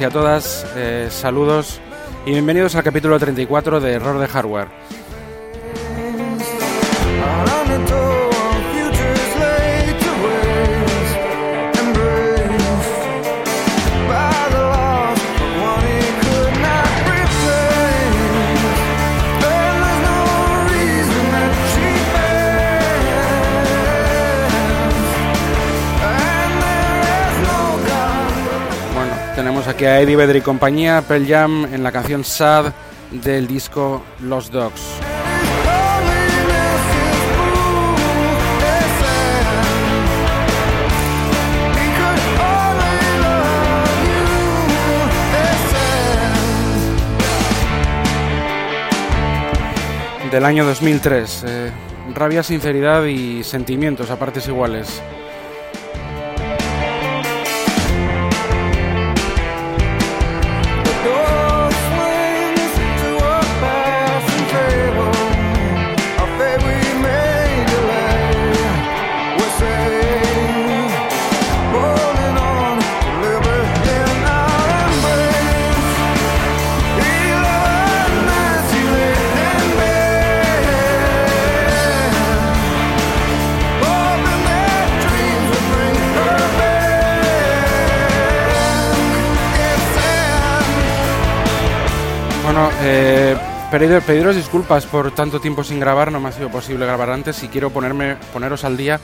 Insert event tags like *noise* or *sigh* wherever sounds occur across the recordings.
Y a todas, eh, saludos y bienvenidos al capítulo 34 de Error de Hardware. Tenemos aquí a Eddie Vedder y compañía, Pearl Jam en la canción Sad del disco Los Dogs. Del año 2003. eh, rabia, sinceridad y sentimientos a partes iguales. Eh, pedir- pediros disculpas por tanto tiempo sin grabar, no me ha sido posible grabar antes y quiero ponerme, poneros al día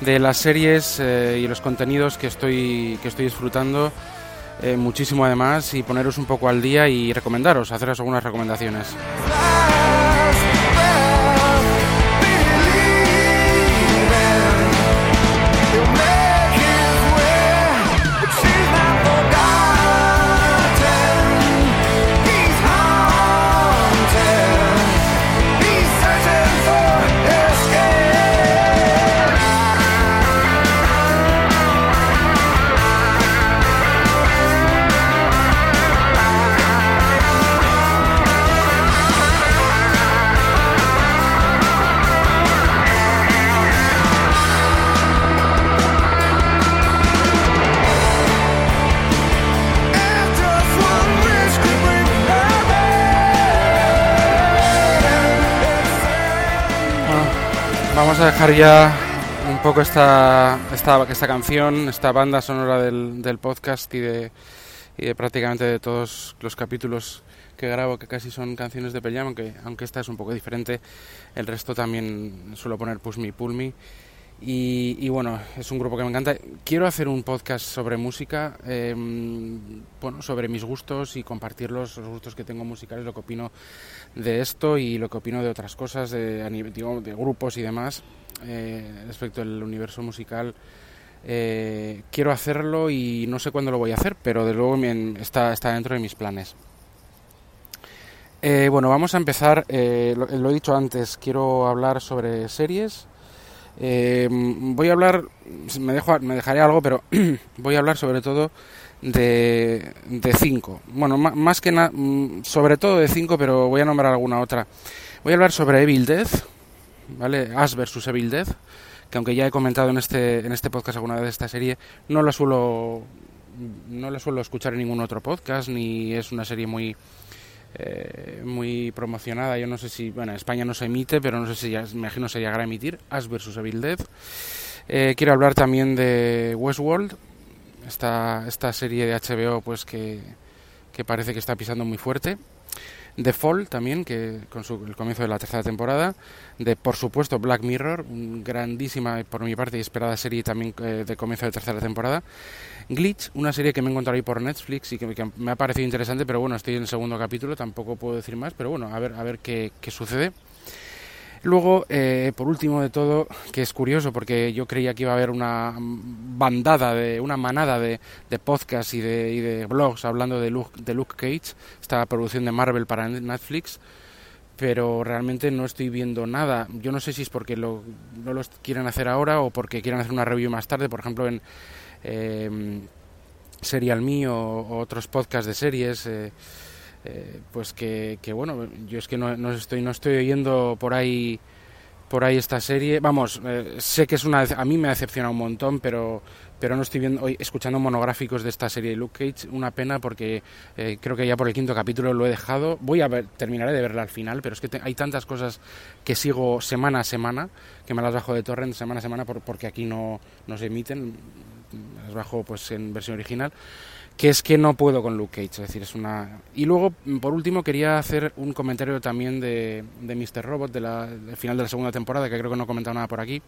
de las series eh, y los contenidos que estoy, que estoy disfrutando eh, muchísimo además y poneros un poco al día y recomendaros, haceros algunas recomendaciones. Vamos a dejar ya un poco esta, esta, esta canción, esta banda sonora del, del podcast y de, y de prácticamente de todos los capítulos que grabo, que casi son canciones de Pearl Jam, aunque, aunque esta es un poco diferente. El resto también suelo poner Push Me, Pull Me. Y, y bueno, es un grupo que me encanta. Quiero hacer un podcast sobre música, eh, bueno, sobre mis gustos y compartirlos, los gustos que tengo musicales, lo que opino de esto y lo que opino de otras cosas, de, digo, de grupos y demás, eh, respecto al universo musical. Eh, quiero hacerlo y no sé cuándo lo voy a hacer, pero de luego está, está dentro de mis planes. Eh, bueno, vamos a empezar. eh, lo he dicho antes, quiero hablar sobre series. Eh, voy a hablar, me, dejo, me dejaré algo, pero *clears throat* voy a hablar sobre todo de, de cinco. Bueno, más que nada, sobre todo de cinco, pero voy a nombrar alguna otra. Voy a hablar sobre Evil Death, ¿vale? Ash vs Evil Death, que aunque ya he comentado en este, en este podcast alguna vez esta serie, no la suelo, no la suelo escuchar en ningún otro podcast, ni es una serie muy eh, muy promocionada. Yo no sé si, bueno, en España no se emite, pero no sé si ya, me imagino se llegará a emitir. Ash vs Evil. Eh, quiero hablar también de Westworld, esta, esta serie de HBO, pues que, que parece que está pisando muy fuerte. The Fall también, que con su, el comienzo de la tercera temporada. De, por supuesto, Black Mirror, grandísima, por mi parte, y esperada serie también eh, de comienzo de tercera temporada. Glitch, una serie que me he encontrado ahí por Netflix y que, que me ha parecido interesante, pero bueno, estoy en el segundo capítulo, tampoco puedo decir más, pero bueno, a ver, a ver qué, qué sucede. Luego, eh, por último de todo, que es curioso porque yo creía que iba a haber una bandada, de una manada de, de podcasts y de, y de blogs hablando de Luke, de Luke Cage, esta producción de Marvel para Netflix, pero realmente no estoy viendo nada. Yo no sé si es porque lo, no lo quieren hacer ahora o porque quieren hacer una review más tarde, por ejemplo en eh, Serial Me o, o, otros podcasts de series. Eh, eh, pues que, bueno, yo es que no, estoy no estoy oyendo por ahí por ahí esta serie. Vamos, eh, sé que es una a mí me ha decepcionado un montón, pero pero no estoy viendo hoy escuchando monográficos de esta serie de Luke Cage, una pena porque eh, creo que ya por el quinto capítulo lo he dejado. Voy a terminaré de verla al final, pero es que hay tantas cosas que sigo semana a semana que me las bajo de torrent semana a semana porque aquí no, no se emiten, las bajo pues en versión original que es que no puedo con Luke Cage, es decir, es una... Y luego, por último, quería hacer un comentario también de, de Mr. Robot, de la, del final de la segunda temporada, que creo que no he comentado nada por aquí.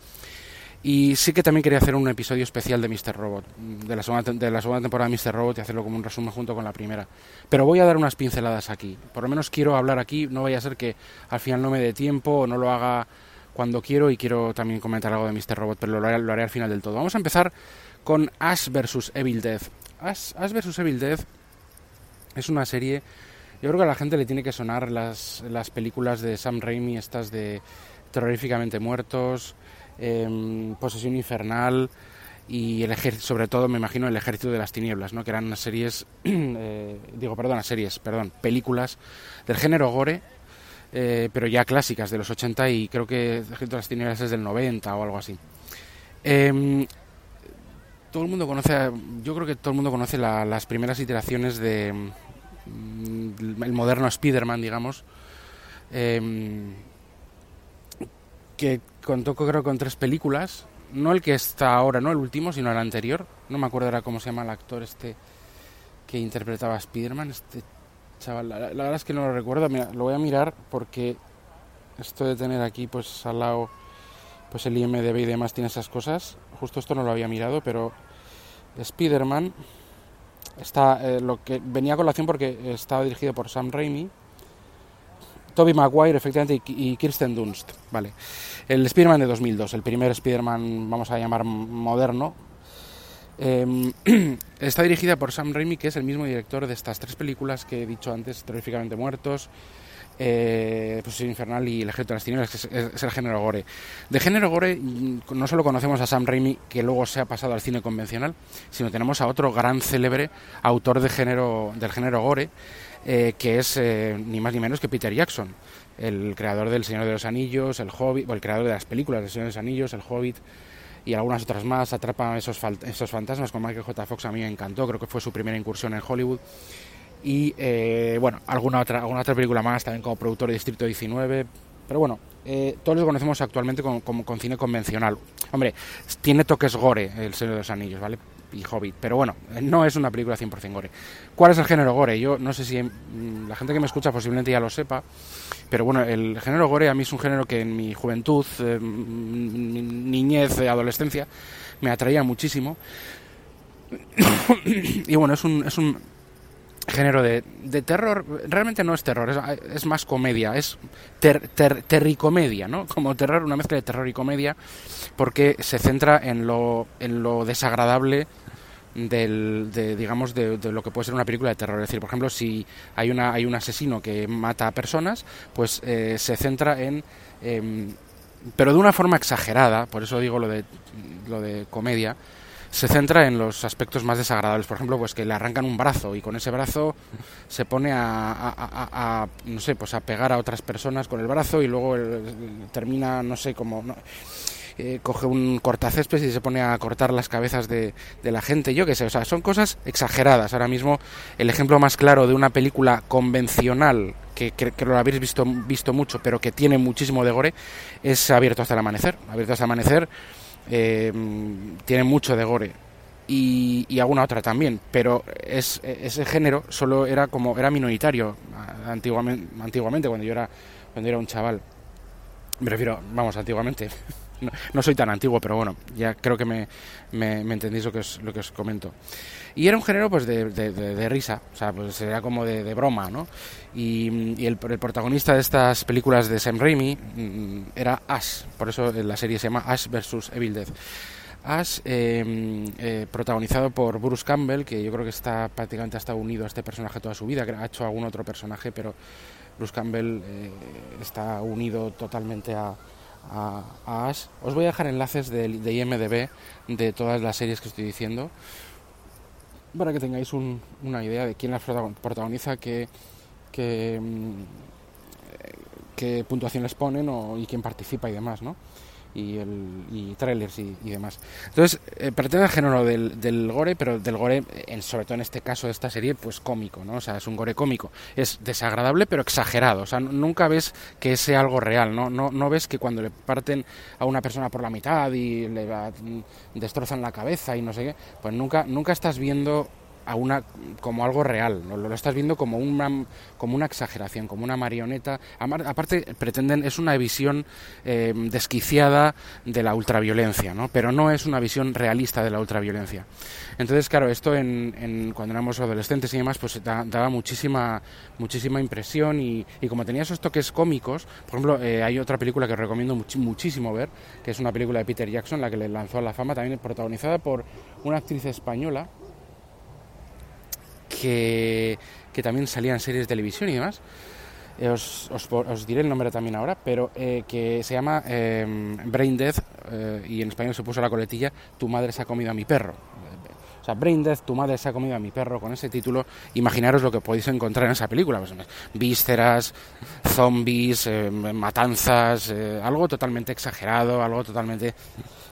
Y sí que también quería hacer un episodio especial de Mr. Robot, de la, segunda, de la segunda temporada de Mr. Robot y hacerlo como un resumen junto con la primera. Pero voy a dar unas pinceladas aquí. Por lo menos quiero hablar aquí, no vaya a ser que al final no me dé tiempo o no lo haga cuando quiero y quiero también comentar algo de Mr. Robot, pero lo haré, lo haré al final del todo. Vamos a empezar con Ash vs. Evil Death. Ash, vs. Evil Dead es una serie. Yo creo que a la gente le tiene que sonar las, las películas de Sam Raimi, estas de Terroríficamente Muertos, em, Posesión Infernal y el ejército, sobre todo me imagino el Ejército de las Tinieblas, ¿no? que eran unas series, *clears throat* eh, digo, perdón, series, perdón, películas del género gore, eh, pero ya clásicas de los 80 y creo que el Ejército de las Tinieblas es del 90 o algo así. Eh, todo el mundo conoce, yo creo que todo el mundo conoce las primeras iteraciones de mm, el moderno Spider-Man, digamos, em, que contó creo con tres películas, no el que está ahora, no el último, sino el anterior, no me acuerdo ahora cómo se llama el actor este que interpretaba a Spider-Man, este chaval, la, verdad es que no lo recuerdo, Mira, lo voy a mirar porque esto de tener aquí pues al lado pues el IMDB y demás tiene esas cosas. Justo esto no lo había mirado, pero Spider-Man está eh, lo que venía a colación porque estaba dirigido por Sam Raimi, Toby Maguire, efectivamente, y, Kirsten Dunst. Vale. El Spider-Man de 2002, el primer Spider-Man, vamos a llamar moderno. Em, *clears throat* está dirigida por Sam Raimi, que es el mismo director de estas tres películas que he dicho antes, Terrificamente Muertos, eh, pues Infernal y El Ejército de las Tinieblas, que es, el género gore. De género gore mm, no solo conocemos a Sam Raimi, que luego se ha pasado al cine convencional, sino tenemos a otro gran célebre autor de género, del género gore, eh, que es eh, ni más ni menos que Peter Jackson, el creador del Señor de los Anillos, el Hobbit, o el creador de las películas del Señor de los Anillos, el Hobbit y algunas otras más, atrapa esos, esos fantasmas con Michael J. Fox, a mí me encantó, creo que fue su primera incursión en Hollywood y eh, bueno, alguna otra, alguna otra película más también como productor de Distrito 19, pero bueno, eh, todos lo conocemos actualmente con, con, cine convencional. Hombre, tiene toques gore El Señor de los Anillos, ¿vale? Y Hobbit, pero bueno, no es una película 100% gore. ¿Cuál es el género gore? Yo no sé si mm, la gente que me escucha posiblemente ya lo sepa, pero bueno, el género gore a mí es un género que en mi juventud, eh, niñez, adolescencia, me atraía muchísimo. *coughs* y bueno, es un, es un género de, de, terror, realmente no es terror, es, más comedia, es ter, terricomedia, ¿no? Como terror, una mezcla de terror y comedia, porque se centra en lo, en lo desagradable del, de, digamos, de, lo que puede ser una película de terror. Es decir, por ejemplo, si hay, una, hay un asesino que mata a personas, pues eh, se centra en... Em, pero de una forma exagerada, por eso digo lo de, lo de comedia, se centra en los aspectos más desagradables. Por ejemplo, pues que le arrancan un brazo y con ese brazo se pone a, no sé, pues a pegar a otras personas con el brazo y luego termina, no sé, como... Eh, coge un cortacésped y se pone a cortar las cabezas de, la gente, yo qué sé, o sea, son cosas exageradas. Ahora mismo el ejemplo más claro de una película convencional que, que, lo habéis visto, visto mucho, pero que tiene muchísimo de gore, es Abierto hasta el amanecer. Abierto hasta el amanecer eh, tiene mucho de gore y, alguna otra también, pero es, ese género solo era como era minoritario antiguamente, antiguamente cuando yo era cuando era un chaval. Me refiero, vamos, antiguamente. *laughs* No, soy tan antiguo, pero bueno, ya creo que me, me, entendéis lo que, os, lo que os comento. Y era un género pues de, de, risa, o sea, pues era como de, broma, ¿no? Y, el, protagonista de estas películas de Sam Raimi mm, era Ash, por eso la serie se llama Ash vs. Evil Dead. Ash, em, eh, protagonizado por Bruce Campbell, que yo creo que está prácticamente ha estado unido a este personaje toda su vida, ha hecho algún otro personaje, pero Bruce Campbell eh, está unido totalmente a, a, Ash. Os voy a dejar enlaces de, IMDB de todas las series que estoy diciendo para que tengáis una idea de quién las protagoniza, que, que, mm, qué puntuación les ponen o, y quién participa y demás, ¿no? Y, el, y trailers y, demás. Entonces, eh, pretende el género del, del, gore, pero del gore, en, sobre todo en este caso de esta serie, pues cómico, ¿no? O sea, es un gore cómico. Es desagradable, pero exagerado. O sea, nunca ves que sea algo real, ¿no? No, no ves que cuando le parten a una persona por la mitad y le destrozan la cabeza y no sé qué, pues nunca, nunca estás viendo a una como algo real, ¿no? lo estás viendo como una, como una exageración, como una marioneta. Aparte, pretenden, es una visión eh, desquiciada de la ultraviolencia, ¿no? pero no es una visión realista de la ultraviolencia. Entonces, claro, esto en, cuando éramos adolescentes y demás, pues daba muchísima, muchísima impresión y, como tenía esos toques cómicos, por ejemplo, eh, hay otra película que recomiendo muchísimo ver, que es una película de Peter Jackson, la que le lanzó a la fama, también protagonizada por una actriz española, que, también salían series de televisión y demás. Eh, os, os, diré el nombre también ahora, pero eh, que se llama em, Brain Death eh, y en español se puso la coletilla Tu madre se ha comido a mi perro. O sea, Brain Death, tu madre se ha comido a mi perro, con ese título, imaginaros lo que podéis encontrar en esa película. Pues, vísceras, zombies, matanzas, algo totalmente exagerado, algo totalmente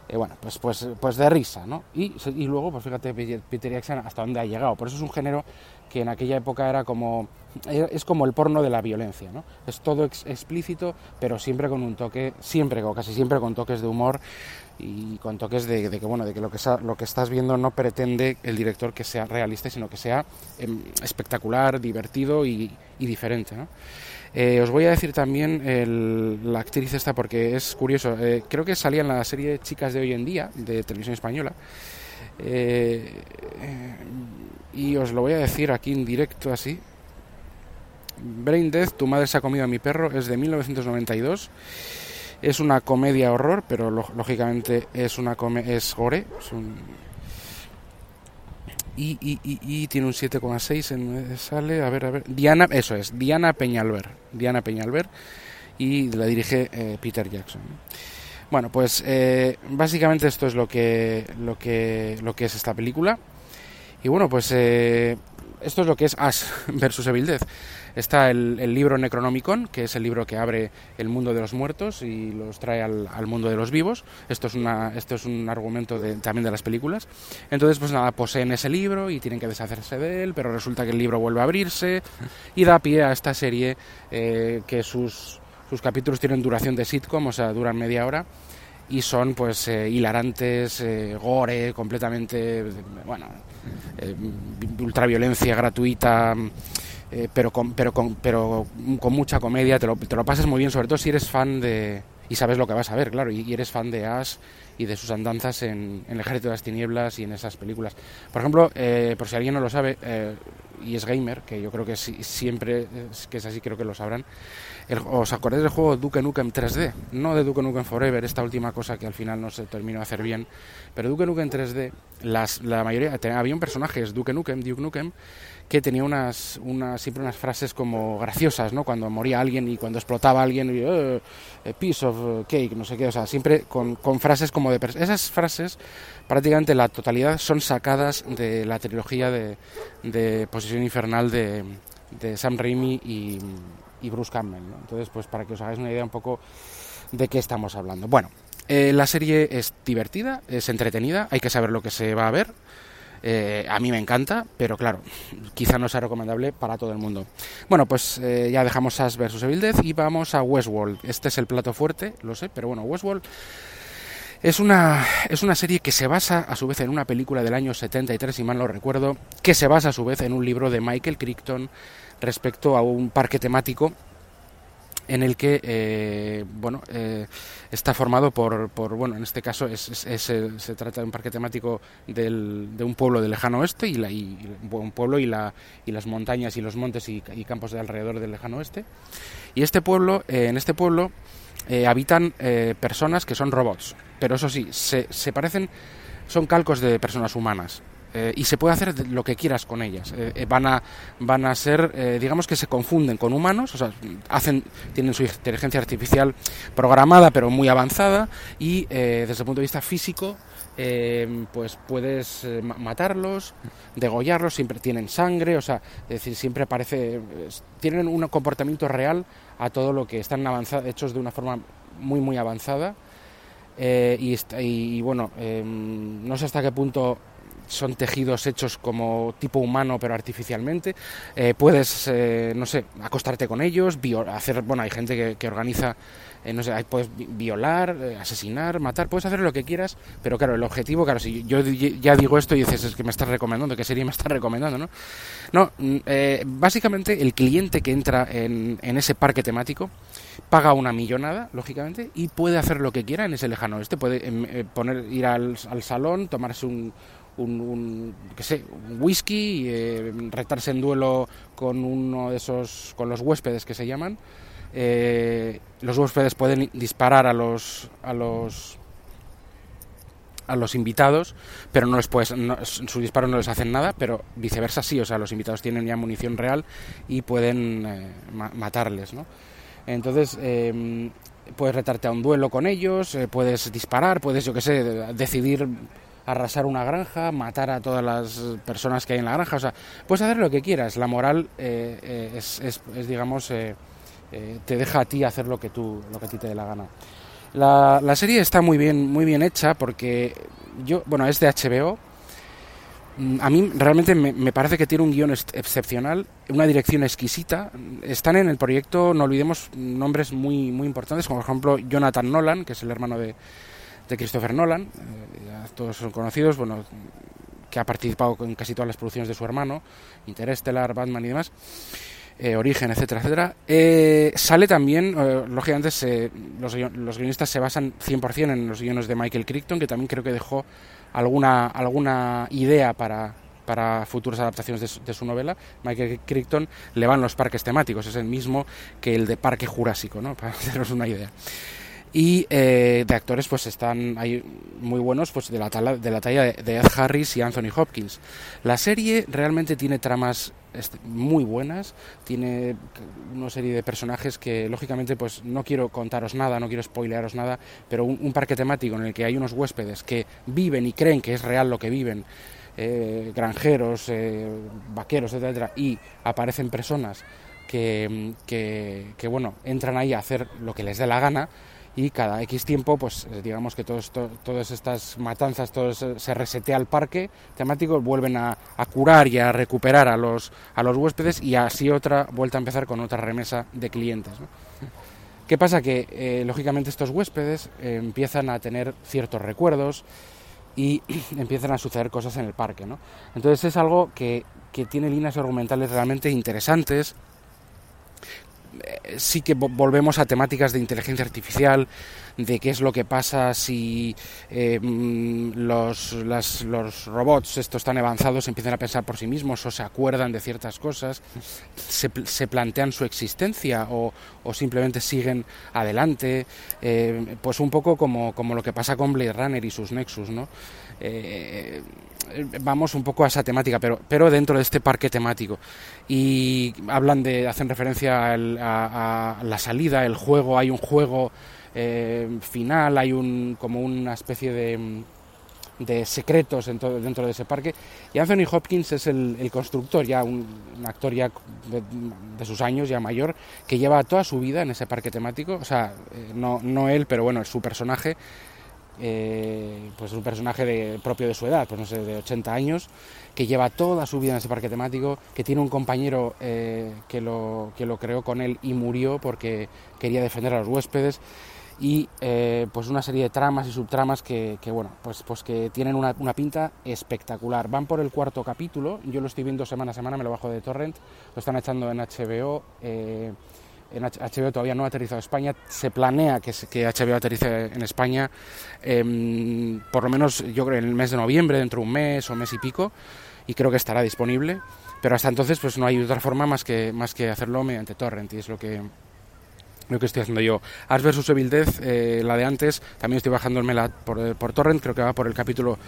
eh, bueno, pues, pues, pues de risa, ¿no? Y, y luego, pues fíjate, Peter Jackson hasta dónde ha llegado. Por eso es un género que en aquella época era como es como el porno de la violencia, ¿no? Es todo explícito, pero siempre con un toque, siempre o casi siempre con toques de humor y con toques de, que bueno, de que lo que lo que estás viendo no pretende el director que sea realista, sino que sea em, espectacular, divertido y, diferente, ¿no? Eh, os voy a decir también la actriz esta porque es curioso. Eh, creo que salía en la serie Chicas de hoy en día de televisión española. Eh, y os lo voy a decir aquí en directo así. Brain Death, Tu madre se ha comido a mi perro, es de 1992. Es una comedia horror, pero lógicamente es una es gore. y, y, y, tiene un 7,6 en sale, a ver, a ver. Diana, eso es, Diana Peñalver. Diana Peñalver y la dirige eh, Peter Jackson. Bueno, pues eh, básicamente esto es lo que, lo que, lo que es esta película. Y bueno, pues eh, esto es lo que es Ash *laughs* versus Evil. Está el, libro Necronomicon, que es el libro que abre el mundo de los muertos y los trae al, mundo de los vivos. Esto es, una, esto es un argumento también de las películas. Entonces, pues nada, poseen ese libro y tienen que deshacerse de él, pero resulta que el libro vuelve a abrirse y da pie a esta serie eh, que sus, sus capítulos tienen duración de sitcom, o sea, duran media hora y son pues eh, hilarantes, eh, gore, completamente, bueno, ultraviolencia gratuita, pero, con, pero, con, pero con mucha comedia, te lo, te lo pasas muy bien, sobre todo si eres fan de... y sabes lo que vas a ver, claro, y, eres fan de Ash y de sus andanzas en, El Ejército de las Tinieblas y en esas películas. Por ejemplo, por si alguien no lo sabe, y es gamer, que yo creo que siempre que es así, creo que lo sabrán, ¿Os acordáis del juego Duke Nukem 3D? No de Duke Nukem Forever, esta última cosa que al final no se terminó de hacer bien. Pero Duke Nukem 3D, las, la mayoría, había un personaje, es Duke Nukem, Duke Nukem, que tenía unas, unas, siempre unas frases como graciosas, ¿no? Cuando moría alguien y cuando explotaba alguien, y, eh, piece of cake, no sé qué, o sea, siempre con, frases como de... Esas frases, prácticamente la totalidad, son sacadas de la trilogía de, de Posesión Infernal de, de Sam Raimi y y Bruce Campbell. Entonces, pues para que os hagáis una idea un poco de qué estamos hablando. Bueno, eh, la serie es divertida, es entretenida, hay que saber lo que se va a ver. Eh, a mí me encanta, pero claro, quizá no sea recomendable para todo el mundo. Bueno, pues eh, ya dejamos Ash vs Evil Death y vamos a Westworld. Este es el plato fuerte, lo sé, pero bueno, Westworld es una, es una serie que se basa a su vez en una película del año 73, si mal no recuerdo, que se basa a su vez en un libro de Michael Crichton respecto a un parque temático en el que eh, bueno eh, está formado por, por, bueno en este caso es, se trata de un parque temático del, de un pueblo del lejano oeste y, la, y un pueblo y, la, y las montañas y los montes y, campos de alrededor del lejano oeste. Y este pueblo eh, en este pueblo habitan personas que son robots pero eso sí se, se parecen son calcos de personas humanas eh, y se puede hacer lo que quieras con ellas. Eh, eh, van, a, van a ser, digamos que se confunden con humanos, o sea, hacen, tienen su inteligencia artificial programada pero muy avanzada y desde el punto de vista físico pues puedes matarlos, degollarlos, siempre tienen sangre, o sea, es decir, siempre parece, tienen un comportamiento real a todo lo que están avanzados, hechos de una forma muy, muy avanzada. y, y, bueno, no sé hasta qué punto son tejidos hechos como tipo humano pero artificialmente. Eh, puedes, eh, no sé, acostarte con ellos, hacer, bueno, hay gente que, organiza, eh, no sé, puedes violar, asesinar, matar, puedes hacer lo que quieras, pero claro, el objetivo, claro, si yo ya digo esto y dices, es que me estás recomendando, ¿qué serie me estás recomendando, no? No, mm, básicamente el cliente que entra en, en ese parque temático paga una millonada, lógicamente, y puede hacer lo que quiera en ese lejano este, puede em, poner, ir al salón, tomarse un un, sé, un whisky, eh, retarse en duelo con uno de esos, con los huéspedes que se llaman. Eh, los huéspedes pueden disparar a los, a los a los invitados, pero no les puedes, su disparo no les hacen nada, pero viceversa sí, o sea, los invitados tienen ya munición real y pueden eh, matarles, ¿no? Entonces, puedes retarte a un duelo con ellos, puedes disparar, puedes, yo qué sé, decidir arrasar una granja, matar a todas las personas que hay en la granja, o sea, puedes hacer lo que quieras, la moral eh, eh, es, es, digamos, eh, te deja a ti hacer lo que, tú, lo que a ti te dé la gana. La, serie está muy bien, muy bien hecha porque yo, bueno, es de HBO. Mm, a mí realmente me, parece que tiene un guion excepcional, una dirección exquisita. Están en el proyecto, no olvidemos, nombres muy, muy importantes, como por ejemplo Jonathan Nolan, que es el hermano de, Christopher Nolan, todos son conocidos, bueno, que ha participado en casi todas las producciones de su hermano, Interstellar, Batman y demás, eh, Origen, etcétera, etcétera. Eh, sale también, lógicamente, los, los, guionistas se basan 100% en los guiones de Michael Crichton, que también creo que dejó alguna, alguna idea para, para futuras adaptaciones de su, de su, novela. Michael Crichton le van los parques temáticos, es el mismo que el de Parque Jurásico, ¿no? *laughs* para haceros una idea y eh, de actores pues están hay muy buenos pues de la talla de la talla de Ed Harris y Anthony Hopkins. La serie realmente tiene tramas este, muy buenas tiene una serie de personajes que lógicamente pues no quiero contaros nada no quiero spoilearos nada pero un, parque temático en el que hay unos huéspedes que viven y creen que es real lo que viven eh, granjeros eh, vaqueros etcétera y aparecen personas que, que, que bueno entran ahí a hacer lo que les dé la gana y cada X tiempo, pues digamos que todo todas estas matanzas, todo se, resetea el parque temático, vuelven a, curar y a recuperar a los, a los huéspedes y así otra vuelta a empezar con otra remesa de clientes. ¿Qué pasa? Que eh, lógicamente estos huéspedes eh, empiezan a tener ciertos recuerdos y *clears throat* empiezan a suceder cosas en el parque. ¿no? Entonces es algo que, que tiene líneas argumentales realmente interesantes, sí que volvemos a temáticas de inteligencia artificial, de qué es lo que pasa si eh, mm, los, los robots estos tan avanzados empiezan a pensar por sí mismos o se acuerdan de ciertas cosas, se, se plantean su existencia o, o, simplemente siguen adelante, eh, pues un poco como, como, lo que pasa con Blade Runner y sus Nexus, ¿no? vamos un poco a esa temática, pero, pero dentro de este parque temático. Y hablan de, hacen referencia a, la salida, el juego, hay un juego eh, final, hay un como una especie de, de secretos dentro, dentro de ese parque. Y Anthony Hopkins es el, constructor, ya un, actor ya de, sus años, ya mayor, que lleva toda su vida en ese parque temático. O sea, eh, no, no él, pero bueno, su personaje eh, pues un personaje de, propio de su edad, pues no sé, de 80 años, que lleva toda su vida en ese parque temático, que tiene un compañero eh, que, lo, que lo creó con él y murió porque quería defender a los huéspedes y eh, pues una serie de tramas y subtramas que, bueno pues pues que tienen una, una, pinta espectacular van por el cuarto capítulo yo lo estoy viendo semana a semana me lo bajo de torrent lo están echando en HBO eh, en HBO todavía no ha aterrizado en España. Se planea que, que HBO aterrice en España em, por lo menos yo creo en el mes de noviembre, dentro de un mes o mes y pico, y creo que estará disponible. Pero hasta entonces pues no hay otra forma más que, más que hacerlo mediante torrent y es lo que lo que estoy haciendo yo. As vs Evil Death, eh, la de antes, también estoy bajándomela por, eh, por Torrent, creo que va por el capítulo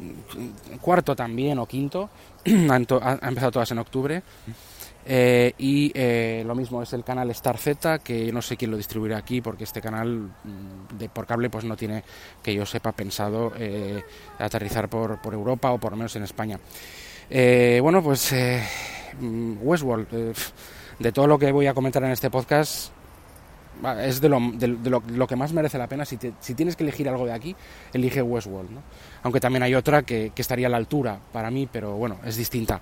mm, cuarto también o quinto, *clears throat* ha empezado todas en octubre. Eh, y lo mismo es el canal Star Z, que no sé quién lo distribuirá aquí, porque este canal mm, de por cable pues no tiene, que yo sepa, pensado aterrizar por, por, Europa o por lo menos en España. bueno, pues mm, Westworld, de todo lo que voy a comentar en este podcast, es de lo, de, lo, que más merece la pena. Si, si, tienes que elegir algo de aquí, elige Westworld. ¿no? Aunque también hay otra que, que, estaría a la altura para mí, pero bueno, es distinta.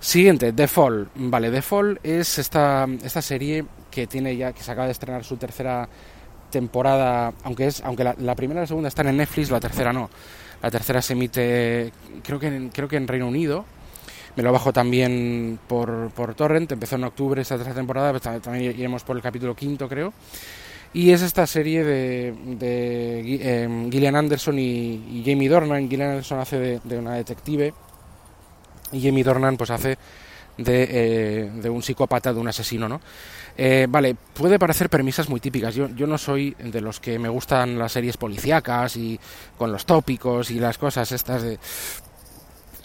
Siguiente, The Fall. Vale, The Fall es esta, esta serie que tiene ya, que se acaba de estrenar su tercera temporada, aunque es, aunque la, la primera y la segunda están en Netflix, la tercera no. La tercera se emite, creo que, creo que en Reino Unido, me lo bajo también por, por Torrent, empezó en octubre esta tercera temporada, pues también iremos por el capítulo quinto creo. Y es esta serie de, de em, Gillian Anderson y, Jamie Dornan. Gillian Anderson hace de, una detective y Jamie Dornan pues hace de, eh, de, un psicópata, de un asesino, ¿no? Eh, vale, puede parecer premisas muy típicas. Yo, yo no soy de los que me gustan las series policíacas y con los tópicos y las cosas estas de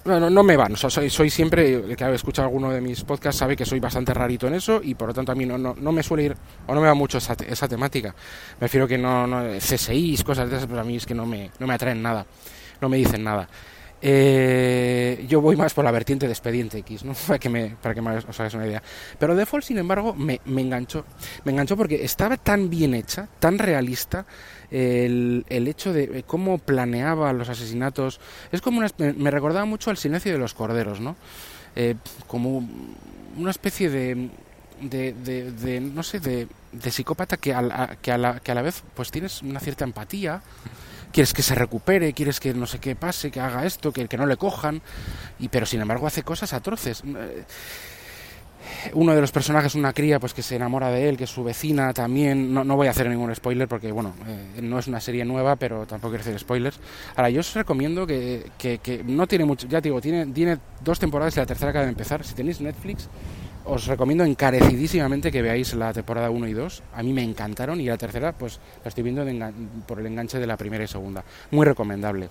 no, no, me van. soy, soy siempre, el que ha escuchado alguno de mis podcasts sabe que soy bastante rarito en eso y por lo tanto a mí no, no, no me suele ir o no me va mucho esa, esa temática. Me refiero que no, no CSIs, cosas de esas, pues a mí es que no me, no me atraen nada, no me dicen nada. Eh, yo voy más por la vertiente de Expediente X, ¿no? *laughs* para que me, para que me os hagáis una idea. Pero Fall, sin embargo, me, me enganchó. Me enganchó porque estaba tan bien hecha, tan realista, el, el, hecho de cómo planeaba los asesinatos. Es como una, me recordaba mucho al silencio de los corderos, ¿no? Eh, como una especie de, de, de, no sé, de, de psicópata que a, que, a la, que a la vez pues tienes una cierta empatía quieres que se recupere, quieres que no sé qué pase, que haga esto, que, que no le cojan, y pero sin embargo hace cosas atroces. Eh, uno de los personajes, una cría, pues que se enamora de él, que es su vecina también. No, no voy a hacer ningún spoiler porque, bueno, eh, no es una serie nueva, pero tampoco quiero hacer spoilers. Ahora, yo os recomiendo que, que, que no tiene mucho, ya digo, tiene, tiene dos temporadas y la tercera acaba de empezar. Si tenéis Netflix, os recomiendo encarecidísimamente que veáis la temporada 1 y 2. A mí me encantaron y la tercera, pues la estoy viendo por el enganche de la primera y segunda. Muy recomendable.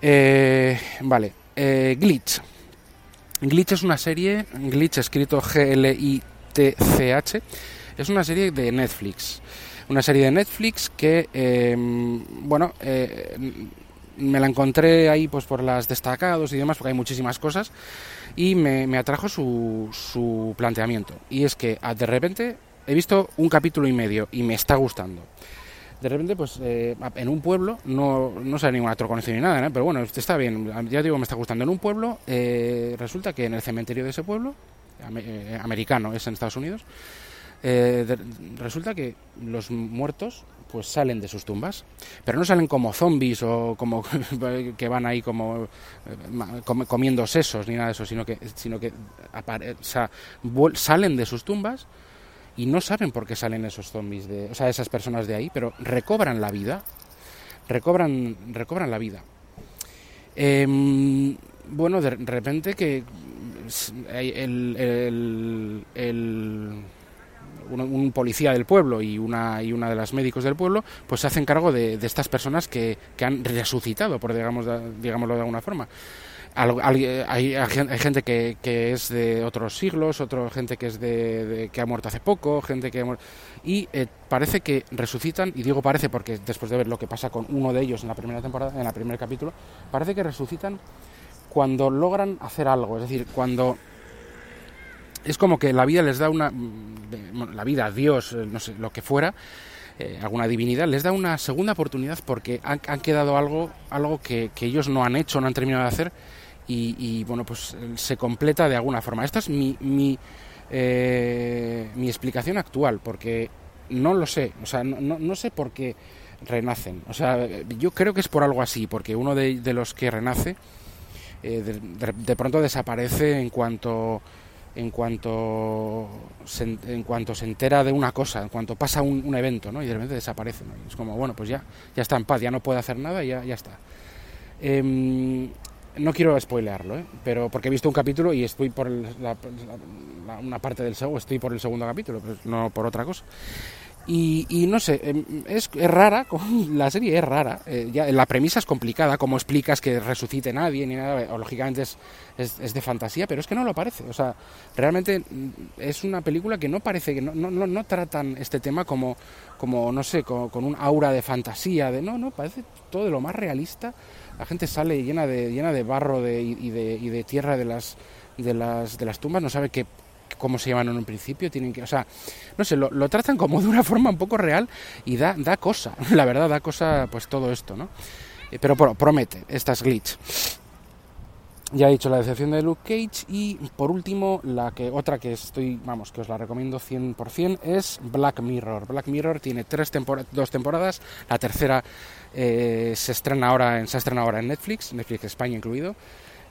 Eh, vale, eh, Glitch. Glitch es una serie, Glitch escrito G-L-I-T-C-H, es una serie de Netflix. Una serie de Netflix que, em, bueno, eh, me la encontré ahí pues por las destacados y demás, porque hay muchísimas cosas y me, atrajo su, su, planteamiento. Y es que ah, de repente he visto un capítulo y medio y me está gustando. De repente, pues eh, en un pueblo, no, no sé ningún otro conocido ni nada, pero bueno, está bien, ya digo, me está gustando. En un pueblo, eh, resulta que en el cementerio de ese pueblo, eh, americano, es en Estados Unidos, resulta que los muertos pues salen de sus tumbas, pero no salen como zombies o como *laughs* que van ahí como eh, comiendo sesos ni nada de eso, sino que sino que salen de sus tumbas y no saben por qué salen esos zombies de, o sea, esas personas de ahí, pero recobran la vida, recobran recobran la vida. Em, bueno, de repente que el, el un, policía del pueblo y una, y una de las médicos del pueblo, pues se hacen cargo de, de estas personas que, que, han resucitado, por digamos, digámoslo de alguna forma. Hay, hay, gente que, que, es de otros siglos, otra gente que es de, que ha muerto hace poco, gente que y eh, parece que resucitan y digo parece porque después de ver lo que pasa con uno de ellos en la primera temporada, en el primer capítulo, parece que resucitan cuando logran hacer algo, es decir, cuando es como que la vida les da una la vida Dios eh, no sé lo que fuera eh, alguna divinidad les da una segunda oportunidad porque han, quedado algo algo que, ellos no han hecho no han terminado de hacer y, bueno pues se completa de alguna forma esta es mi mi, eh, mi explicación actual porque no lo sé o sea no, no, sé por qué renacen o sea yo creo que es por algo así porque uno de, los que renace de, pronto desaparece en cuanto en cuanto se, en cuanto se entera de una cosa, en cuanto pasa un, evento, ¿no? Y de repente desaparece, Es como, bueno, pues ya, ya está en paz, ya no puede hacer nada, ya, ya está. Em, no quiero spoilearlo, ¿eh? pero porque he visto un capítulo y estoy por una parte del segundo, estoy por el segundo capítulo, pues no por otra cosa. Y, no sé, em, es, rara, *laughs* la serie es rara, eh, ya, la premisa es complicada, como explicas que resucite nadie ni nada, lógicamente es, es, de fantasía, pero es que no lo parece, o sea, realmente mm, es una película que no parece, que no, no, no tratan este tema como, como no sé, con, un aura de fantasía, de no, no, parece todo de lo más realista, la gente sale llena de, llena de barro de, y, de, y de tierra de las, de las, de las tumbas, no sabe qué cómo se llaman en un principio, tienen que, o sea, no sé, lo, tratan como de una forma un poco real y da, da cosa, *laughs* la verdad, da cosa pues todo esto, ¿no? Eh, pero promete, estas glitch. Ya he dicho la decepción de Luke Cage y por último, la que otra que estoy, vamos, que os la recomiendo 100% es Black Mirror. Black Mirror tiene tres dos temporadas, la tercera eh, se estrena ahora en, se estrena ahora en Netflix, Netflix España incluido.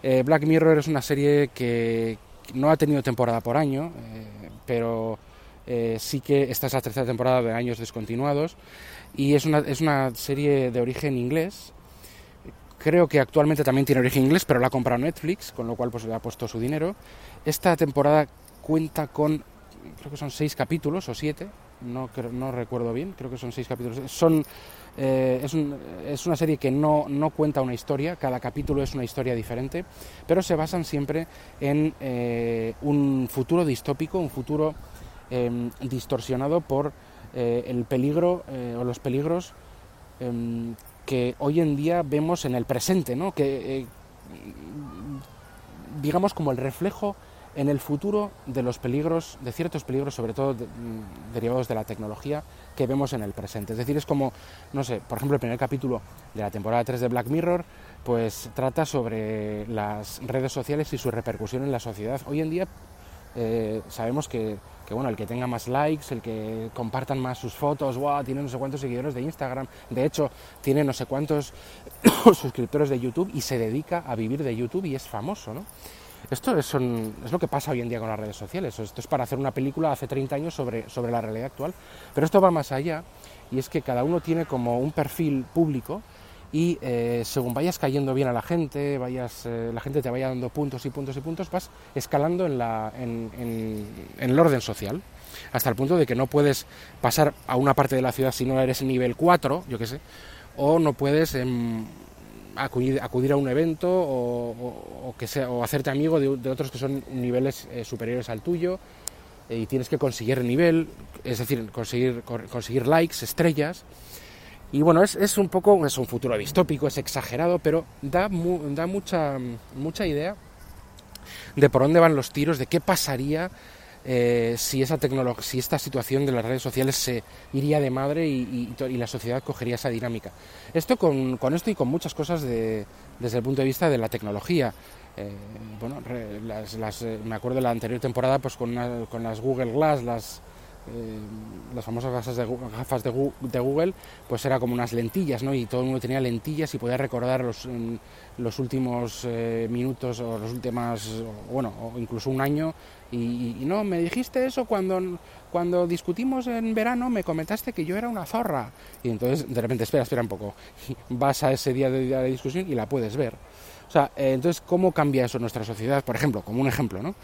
Eh, Black Mirror es una serie que, no ha tenido temporada por año, eh, pero eh, sí que esta es la tercera temporada de años descontinuados y es una, es una serie de origen inglés. Creo que actualmente también tiene origen inglés, pero la ha comprado Netflix, con lo cual pues le ha puesto su dinero. Esta temporada cuenta con, creo que son seis capítulos o siete, no, no recuerdo bien, creo que son seis capítulos. Son eh, es, es, una serie que no, no, cuenta una historia, cada capítulo es una historia diferente, pero se basan siempre en eh, un futuro distópico, un futuro em, distorsionado por eh, el peligro o los peligros em, que hoy en día vemos en el presente, ¿no? que digamos como el reflejo en el futuro de los peligros, de ciertos peligros, sobre todo mm, derivados de la tecnología, que vemos en el presente. Es decir, es como, no sé, por ejemplo, el primer capítulo de la temporada 3 de Black Mirror, pues trata sobre las redes sociales y su repercusión en la sociedad. Hoy en día eh, sabemos que, bueno, el que tenga más likes, el que compartan más sus fotos, wow, tiene no sé cuántos seguidores de Instagram, de hecho, tiene no sé cuántos *coughs* suscriptores de YouTube y se dedica a vivir de YouTube y es famoso, ¿no? Esto es, lo que pasa hoy en día con las redes sociales. Esto es para hacer una película hace 30 años sobre, sobre la realidad actual. Pero esto va más allá y es que cada uno tiene como un perfil público y eh, según vayas cayendo bien a la gente, vayas, eh, la gente te vaya dando puntos y puntos y puntos, vas escalando en, la, en, en, el orden social, hasta el punto de que no puedes pasar a una parte de la ciudad si no eres nivel 4, yo qué sé, o no puedes acudir, a un evento o, que sea, o hacerte amigo de, otros que son niveles eh, superiores al tuyo eh, y tienes que conseguir nivel, es decir, conseguir, conseguir likes, estrellas. Y bueno, es, es un poco, es un futuro distópico, es exagerado, pero da, da mucha, mucha idea de por dónde van los tiros, de qué pasaría eh, si, esa si esta situación de las redes sociales se iría de madre y, la sociedad cogería esa dinámica. Esto con, esto y con muchas cosas de, desde el punto de vista de la tecnología. Eh, bueno, las, eh, me acuerdo de la anterior temporada pues con, las Google Glass, las, eh, las famosas gafas de, gafas de, Google, pues era como unas lentillas, ¿no? Y todo el mundo tenía lentillas y podía recordar los, los últimos eh, minutos o los últimos, bueno, o incluso un año. Y, no, me dijiste eso cuando, cuando discutimos en verano, me comentaste que yo era una zorra. Y entonces, de repente, espera, espera un poco. *laughs* Vas a ese día de, de discusión y la puedes ver. O sea, eh, entonces, ¿cómo cambia eso nuestra sociedad? Por ejemplo, como un ejemplo, ¿no?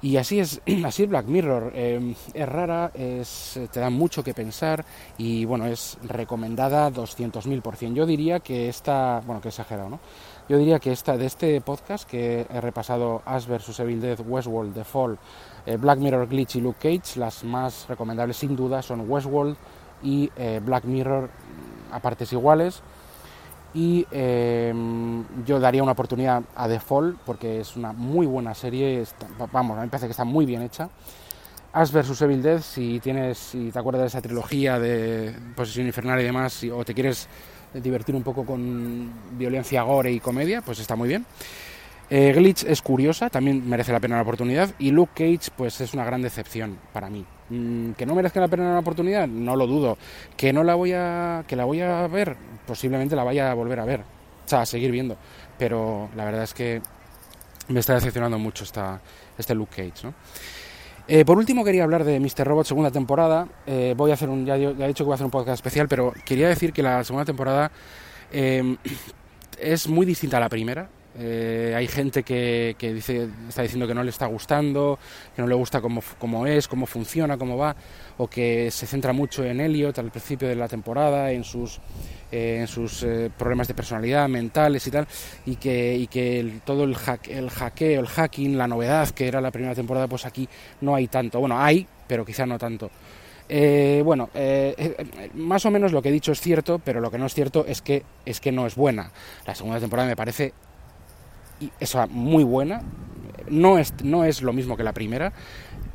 Y así es, *clears throat* así Black Mirror. Em, es rara, es, te da mucho que pensar y bueno, es recomendada 200.000%. Yo diría que esta, bueno, que exagerado, ¿no? Yo diría que esta de este podcast que he repasado Ash vs Evil Dead, Westworld, The Fall, eh, Black Mirror Glitch y Luke Cage, las más recomendables sin duda son Westworld y eh, Black Mirror a partes iguales y em, yo daría una oportunidad a The Fall porque es una muy buena serie, vamos, a mí me parece que está muy bien hecha. Ash vs Evil Dead, si tienes, si te acuerdas de esa trilogía de Posesión Infernal y demás, o te quieres divertir un poco con violencia, gore y comedia, pues está muy bien. Eh, Glitch es curiosa, también merece la pena la oportunidad. Y Luke Cage, pues es una gran decepción para mí. Mm, que no merezca la pena la oportunidad, no lo dudo. Que no la voy a, que la voy a ver, posiblemente la vaya a volver a ver, o sea, a seguir viendo. Pero la verdad es que me está decepcionando mucho esta, este Luke Cage, ¿no? Eh, por último quería hablar de Mr. Robot segunda temporada. Eh, voy a hacer un, ya, he dicho que voy a hacer un podcast especial, pero quería decir que la segunda temporada *clears throat* es muy distinta a la primera Eh, hay gente que, que, dice, está diciendo que no le está gustando, que no le gusta cómo, cómo, es, cómo funciona, cómo va, o que se centra mucho en Elliot al principio de la temporada, en sus, eh, en sus eh, problemas de personalidad mentales y tal, y que, y que todo el, hack, el hackeo, el hacking, la novedad que era la primera temporada, pues aquí no hay tanto. Bueno, hay, pero quizá no tanto. Bueno, más o menos lo que he dicho es cierto, pero lo que no es cierto es que, es que no es buena. La segunda temporada me parece esa, muy buena. No es, no es lo mismo que la primera,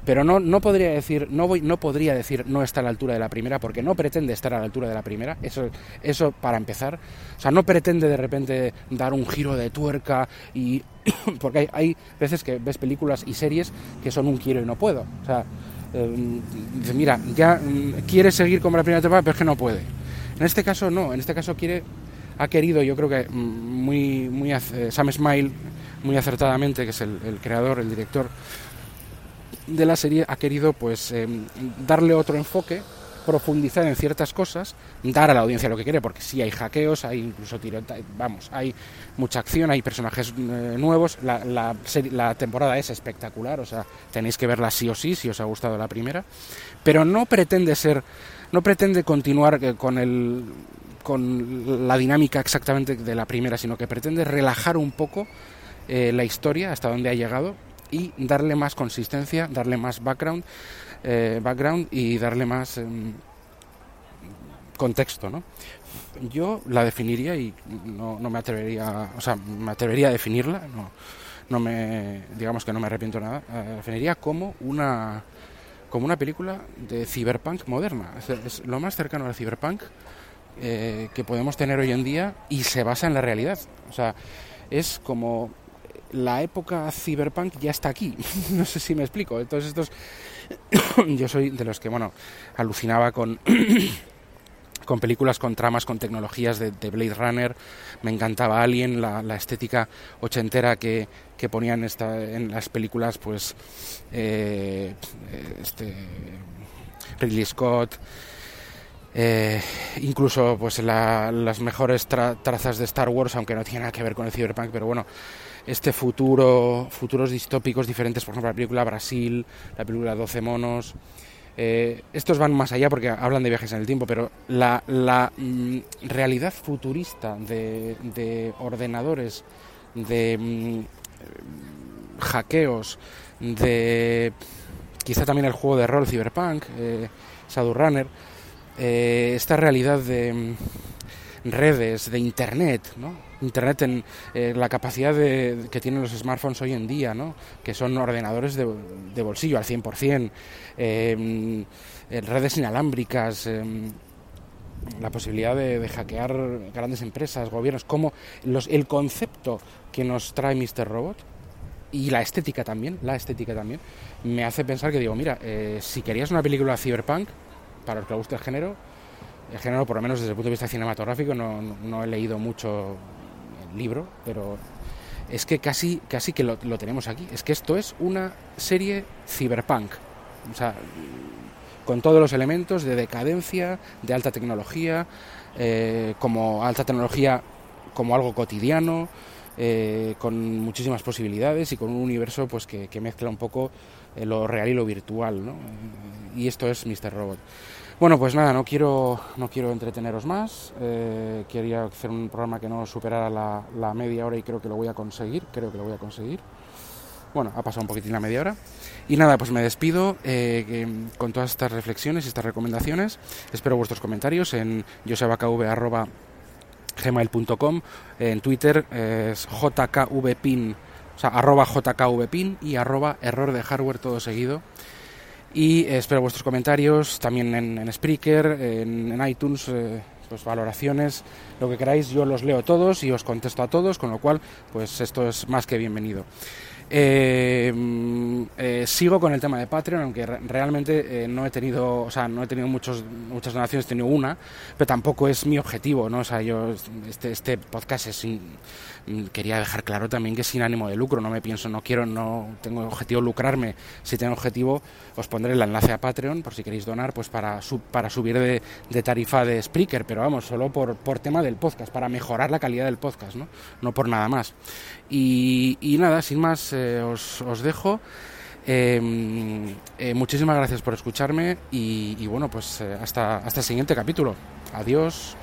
pero no, no podría decir no voy no podría decir no está a la altura de la primera porque no pretende estar a la altura de la primera eso eso para empezar o sea no pretende de repente dar un giro de tuerca y *coughs* porque hay, hay veces que ves películas y series que son un quiero y no puedo o sea eh, mira, ya mm, quiere seguir como la primera temporada, pero es que no puede. En este caso no, en este caso quiere, ha querido, yo creo que mm, muy, muy Sam Smile, muy acertadamente, que es el, creador, el director de la serie, ha querido pues eh, darle otro enfoque profundizar en ciertas cosas, dar a la audiencia lo que quiere, porque sí hay hackeos, hay incluso tiroteos, vamos, hay mucha acción, hay personajes eh, nuevos, la, la, la, temporada es espectacular, o sea, tenéis que verla sí o sí si os ha gustado la primera, pero no pretende ser, no pretende continuar eh, con el con la dinámica exactamente de la primera, sino que pretende relajar un poco eh, la historia hasta donde ha llegado y darle más consistencia, darle más background eh, background y darle más eh, contexto, ¿no? Yo la definiría y no, no, me atrevería, o sea, me atrevería a definirla, no, no me, digamos que no me arrepiento nada, eh, definiría como una, como una película de cyberpunk moderna. Es, lo más cercano al cyberpunk eh, que podemos tener hoy en día y se basa en la realidad. O sea, es como la época cyberpunk ya está aquí. *laughs* no sé si me explico. Entonces estos *coughs* yo soy de los que, bueno, alucinaba con con películas con tramas, con tecnologías de, de Blade Runner. Me encantaba Alien, la, la estética ochentera que, que ponían esta, en las películas, pues, eh, este, Ridley Scott. Eh, incluso pues la, las mejores tra trazas de Star Wars, aunque no tiene nada que ver con el cyberpunk, pero bueno, este futuro, futuros distópicos diferentes, por ejemplo, la película Brasil, la película 12 monos. Eh, estos van más allá porque hablan de viajes en el tiempo, pero la, la mm, realidad futurista de, de ordenadores, de mm, hackeos, de quizá también el juego de rol Cyberpunk, eh, Shadowrunner, eh, esta realidad de mm, redes, de Internet, ¿no? Internet en eh, la capacidad de, que tienen los smartphones hoy en día, ¿no? que son ordenadores de, bolsillo al 100%, eh, redes inalámbricas, eh, la posibilidad de, hackear grandes empresas, gobiernos, como los, el concepto que nos trae Mr. Robot y la estética también, la estética también, me hace pensar que digo, mira, eh, si querías una película cyberpunk, para los que le guste el género, el género, por lo menos desde el punto de vista cinematográfico, no he leído mucho libro, pero es que casi, casi que lo, lo, tenemos aquí. Es que esto es una serie cyberpunk. O sea, con todos los elementos de decadencia, de alta tecnología, eh, como alta tecnología como algo cotidiano, eh, con muchísimas posibilidades y con un universo pues que, mezcla un poco eh, lo real y lo virtual. ¿no? Y esto es Mr. Robot. Bueno, pues nada, no quiero, no quiero entreteneros más. Eh, quería hacer un programa que no superara la, media hora y creo que lo voy a conseguir. Creo que lo voy a conseguir. Bueno, ha pasado un poquitín la media hora. Y nada, pues me despido eh, con todas estas reflexiones y estas recomendaciones. Espero vuestros comentarios en josebakv.gmail.com En Twitter es jkvpin, o sea, arroba jkvpin y arroba error de hardware todo seguido. Y espero vuestros comentarios también en, en Spreaker, en, iTunes, eh, pues valoraciones, lo que queráis, yo los leo todos y os contesto a todos, con lo cual, pues esto es más que bienvenido. Eh, mm, eh, sigo con el tema de Patreon, aunque realmente eh, no he tenido, o sea, no he tenido muchos, muchas donaciones, he tenido una, pero tampoco es mi objetivo, ¿no? O sea, yo, este, este podcast es quería dejar claro también que sin ánimo de lucro, no me pienso, no quiero, no tengo objetivo lucrarme, si tengo objetivo os pondré el enlace a Patreon por si queréis donar, pues para, para subir de, tarifa de Spreaker, pero vamos, solo por, por tema del podcast, para mejorar la calidad del podcast, ¿no? No por nada más. Y, nada, sin más, eh, os, os, dejo. Eh, eh, muchísimas gracias por escucharme y, bueno, pues hasta, hasta el siguiente capítulo. Adiós.